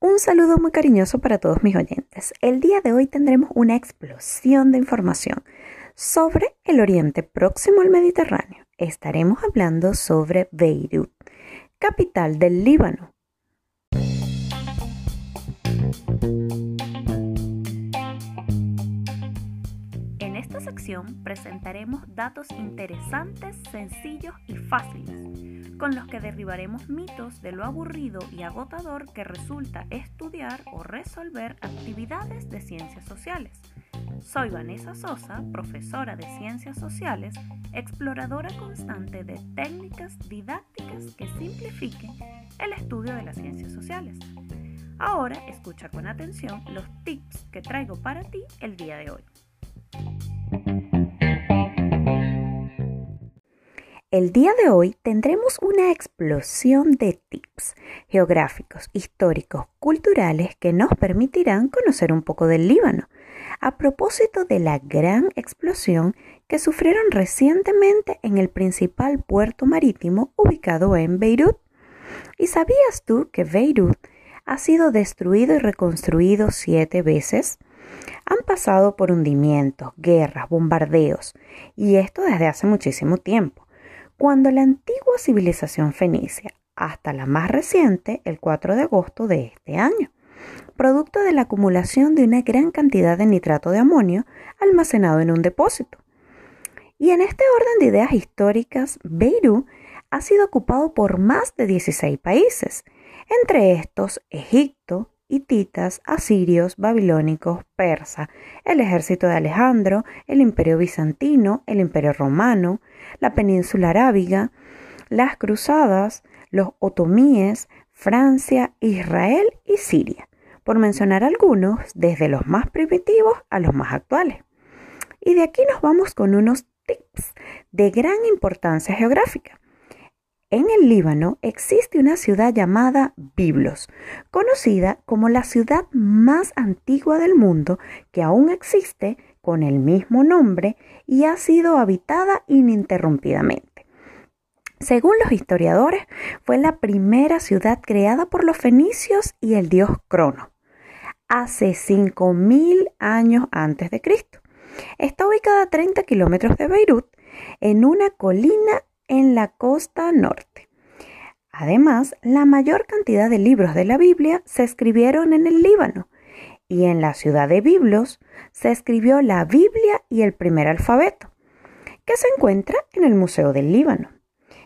Un saludo muy cariñoso para todos mis oyentes. El día de hoy tendremos una explosión de información sobre el Oriente Próximo al Mediterráneo. Estaremos hablando sobre Beirut, capital del Líbano. En esta sección presentaremos datos interesantes, sencillos y fáciles, con los que derribaremos mitos de lo aburrido y agotador que resulta estudiar o resolver actividades de ciencias sociales. Soy Vanessa Sosa, profesora de Ciencias Sociales, exploradora constante de técnicas didácticas que simplifiquen el estudio de las ciencias sociales. Ahora escucha con atención los tips que traigo para ti el día de hoy. El día de hoy tendremos una explosión de tips geográficos, históricos, culturales que nos permitirán conocer un poco del Líbano, a propósito de la gran explosión que sufrieron recientemente en el principal puerto marítimo ubicado en Beirut. ¿Y sabías tú que Beirut ha sido destruido y reconstruido siete veces? Han pasado por hundimientos, guerras, bombardeos, y esto desde hace muchísimo tiempo cuando la antigua civilización fenicia hasta la más reciente, el 4 de agosto de este año, producto de la acumulación de una gran cantidad de nitrato de amonio almacenado en un depósito. Y en este orden de ideas históricas, Beirut ha sido ocupado por más de 16 países, entre estos Egipto, hititas, asirios, babilónicos, persa, el ejército de Alejandro, el imperio bizantino, el imperio romano, la península arábiga, las cruzadas, los otomíes, Francia, Israel y Siria, por mencionar algunos, desde los más primitivos a los más actuales. Y de aquí nos vamos con unos tips de gran importancia geográfica. En el Líbano existe una ciudad llamada Biblos, conocida como la ciudad más antigua del mundo que aún existe con el mismo nombre y ha sido habitada ininterrumpidamente. Según los historiadores, fue la primera ciudad creada por los fenicios y el dios Crono, hace 5.000 años antes de Cristo. Está ubicada a 30 kilómetros de Beirut, en una colina en la costa norte. Además, la mayor cantidad de libros de la Biblia se escribieron en el Líbano y en la ciudad de Biblos se escribió la Biblia y el primer alfabeto, que se encuentra en el Museo del Líbano.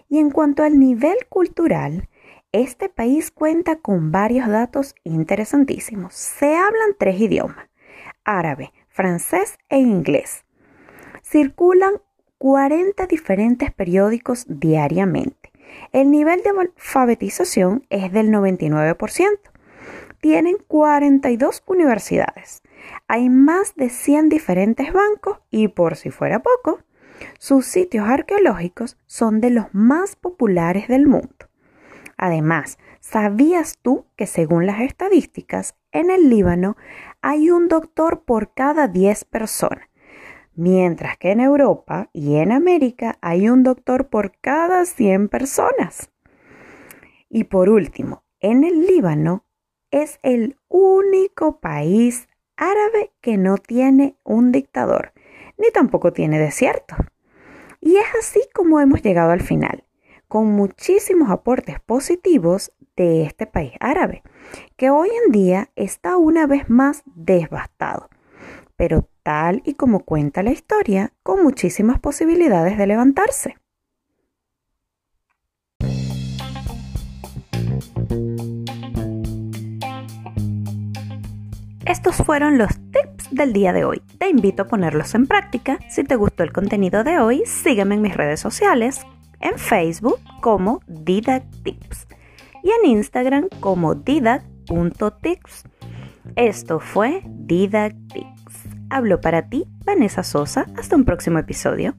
Y en cuanto al nivel cultural, este país cuenta con varios datos interesantísimos. Se hablan tres idiomas, árabe, francés e inglés. Circulan 40 diferentes periódicos diariamente. El nivel de alfabetización es del 99%. Tienen 42 universidades. Hay más de 100 diferentes bancos y por si fuera poco, sus sitios arqueológicos son de los más populares del mundo. Además, ¿sabías tú que según las estadísticas, en el Líbano hay un doctor por cada 10 personas? Mientras que en Europa y en América hay un doctor por cada 100 personas. Y por último, en el Líbano es el único país árabe que no tiene un dictador, ni tampoco tiene desierto. Y es así como hemos llegado al final, con muchísimos aportes positivos de este país árabe, que hoy en día está una vez más devastado, pero tal y como cuenta la historia, con muchísimas posibilidades de levantarse. Estos fueron los tips del día de hoy. Te invito a ponerlos en práctica. Si te gustó el contenido de hoy, sígueme en mis redes sociales, en Facebook como Didactips y en Instagram como didac.tips. Esto fue Didactips. Hablo para ti, Vanessa Sosa. Hasta un próximo episodio.